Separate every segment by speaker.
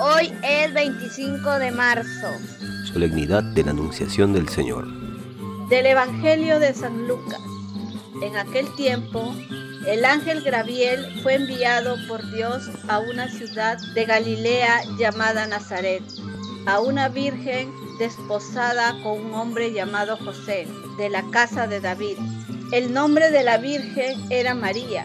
Speaker 1: Hoy es 25 de marzo.
Speaker 2: Solemnidad de la Anunciación del Señor.
Speaker 1: Del Evangelio de San Lucas. En aquel tiempo, el ángel Graviel fue enviado por Dios a una ciudad de Galilea llamada Nazaret, a una virgen desposada con un hombre llamado José, de la casa de David. El nombre de la virgen era María.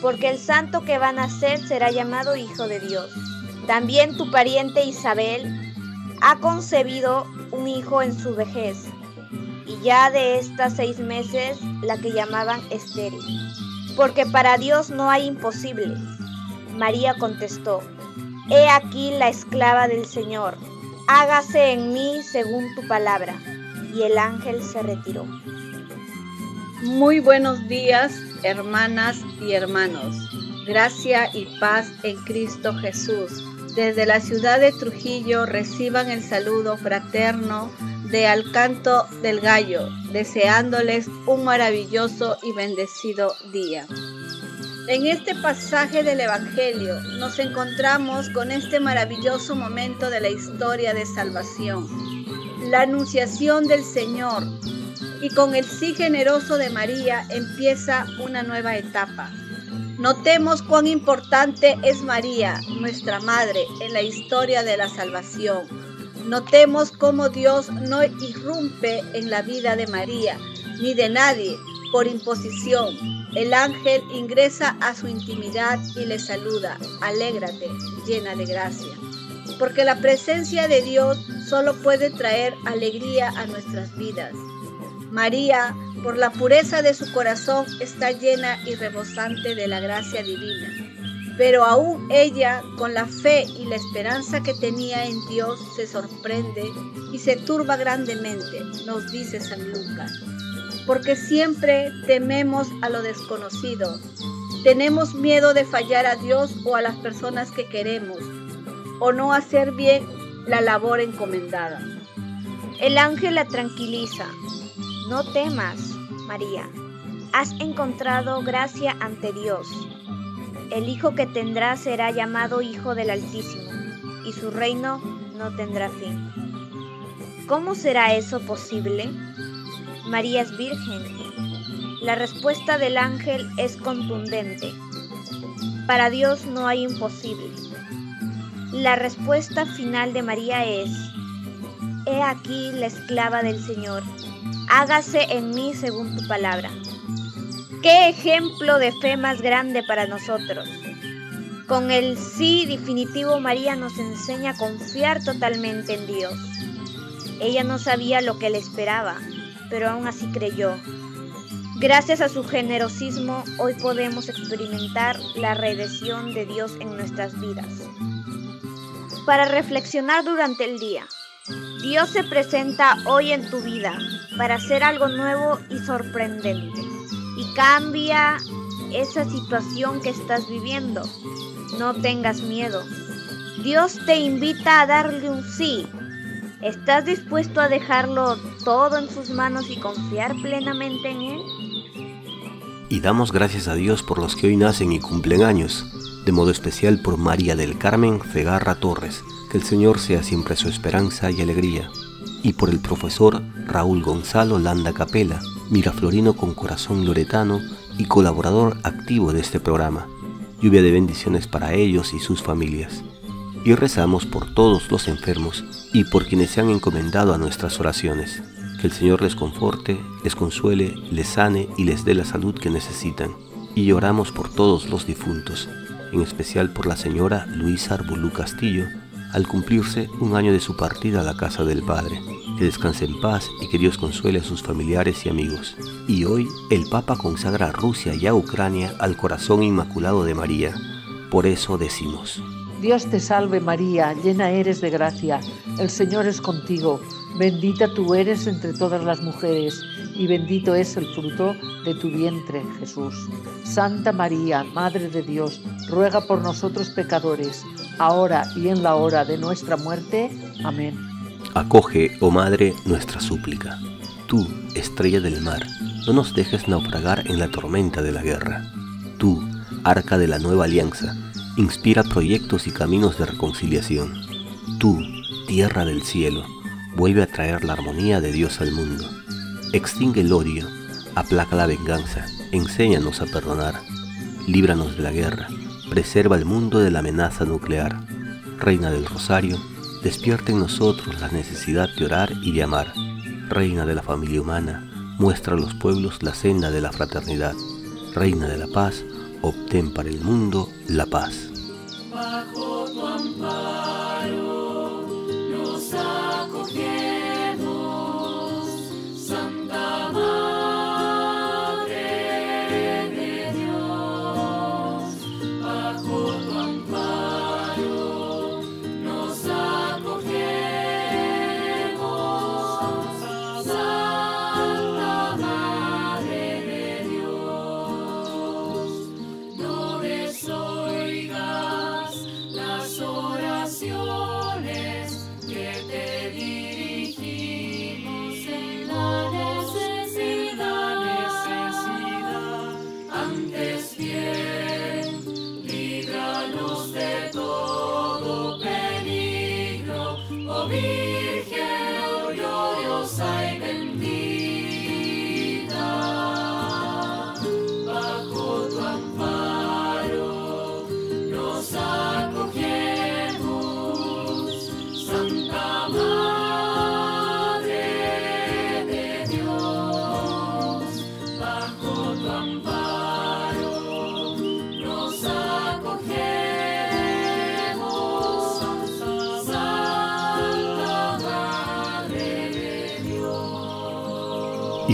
Speaker 1: porque el santo que va a nacer será llamado Hijo de Dios. También tu pariente Isabel ha concebido un hijo en su vejez, y ya de estas seis meses la que llamaban estéril, porque para Dios no hay imposible. María contestó, He aquí la esclava del Señor, hágase en mí según tu palabra. Y el ángel se retiró. Muy buenos días, hermanas y hermanos. Gracia y paz en Cristo Jesús. Desde la ciudad de Trujillo reciban el saludo fraterno de Alcanto del Gallo, deseándoles un maravilloso y bendecido día. En este pasaje del Evangelio nos encontramos con este maravilloso momento de la historia de salvación, la anunciación del Señor y con el sí generoso de María empieza una nueva etapa. Notemos cuán importante es María, nuestra Madre, en la historia de la salvación. Notemos cómo Dios no irrumpe en la vida de María, ni de nadie, por imposición. El ángel ingresa a su intimidad y le saluda, alégrate, llena de gracia. Porque la presencia de Dios solo puede traer alegría a nuestras vidas. María, por la pureza de su corazón, está llena y rebosante de la gracia divina. Pero aún ella, con la fe y la esperanza que tenía en Dios, se sorprende y se turba grandemente, nos dice San Lucas. Porque siempre tememos a lo desconocido. Tenemos miedo de fallar a Dios o a las personas que queremos, o no hacer bien la labor encomendada. El ángel la tranquiliza no temas, María, has encontrado gracia ante Dios. El hijo que tendrá será llamado Hijo del Altísimo, y su reino no tendrá fin. ¿Cómo será eso posible? María es virgen. La respuesta del ángel es contundente. Para Dios no hay imposible. La respuesta final de María es, He aquí la esclava del Señor hágase en mí según tu palabra. Qué ejemplo de fe más grande para nosotros. Con el sí definitivo María nos enseña a confiar totalmente en Dios. Ella no sabía lo que le esperaba, pero aún así creyó. Gracias a su generosismo, hoy podemos experimentar la redención de Dios en nuestras vidas. Para reflexionar durante el día. Dios se presenta hoy en tu vida para hacer algo nuevo y sorprendente y cambia esa situación que estás viviendo. No tengas miedo. Dios te invita a darle un sí. ¿Estás dispuesto a dejarlo todo en sus manos y confiar plenamente en Él?
Speaker 2: Y damos gracias a Dios por los que hoy nacen y cumplen años, de modo especial por María del Carmen Cegarra Torres, que el Señor sea siempre su esperanza y alegría. Y por el profesor Raúl Gonzalo Landa Capela, miraflorino con corazón loretano y colaborador activo de este programa. Lluvia de bendiciones para ellos y sus familias. Y rezamos por todos los enfermos y por quienes se han encomendado a nuestras oraciones. Que el Señor les conforte, les consuele, les sane y les dé la salud que necesitan. Y lloramos por todos los difuntos, en especial por la señora Luisa Arbulú Castillo, al cumplirse un año de su partida a la casa del Padre. Que descanse en paz y que Dios consuele a sus familiares y amigos. Y hoy el Papa consagra a Rusia y a Ucrania al corazón inmaculado de María. Por eso decimos. Dios te salve María, llena eres de gracia, el Señor es contigo, bendita tú eres entre todas las mujeres y bendito es el fruto de tu vientre, Jesús. Santa María, Madre de Dios, ruega por nosotros pecadores ahora y en la hora de nuestra muerte. Amén. Acoge, oh Madre, nuestra súplica. Tú, estrella del mar, no nos dejes naufragar en la tormenta de la guerra. Tú, arca de la nueva alianza, inspira proyectos y caminos de reconciliación. Tú, tierra del cielo, vuelve a traer la armonía de Dios al mundo. Extingue el odio, aplaca la venganza, enséñanos a perdonar, líbranos de la guerra, preserva el mundo de la amenaza nuclear. Reina del Rosario, despierta en nosotros la necesidad de orar y de amar. Reina de la familia humana, muestra a los pueblos la senda de la fraternidad. Reina de la paz, obtén para el mundo la paz.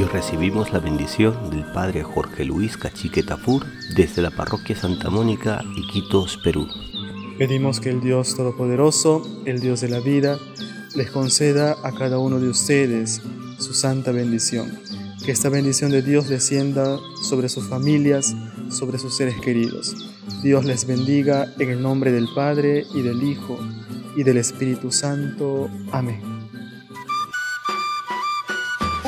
Speaker 2: recibimos la bendición del Padre Jorge Luis Cachique desde la Parroquia Santa Mónica, Iquitos, Perú.
Speaker 3: Pedimos que el Dios Todopoderoso, el Dios de la vida, les conceda a cada uno de ustedes su santa bendición. Que esta bendición de Dios descienda sobre sus familias, sobre sus seres queridos. Dios les bendiga en el nombre del Padre y del Hijo y del Espíritu Santo. Amén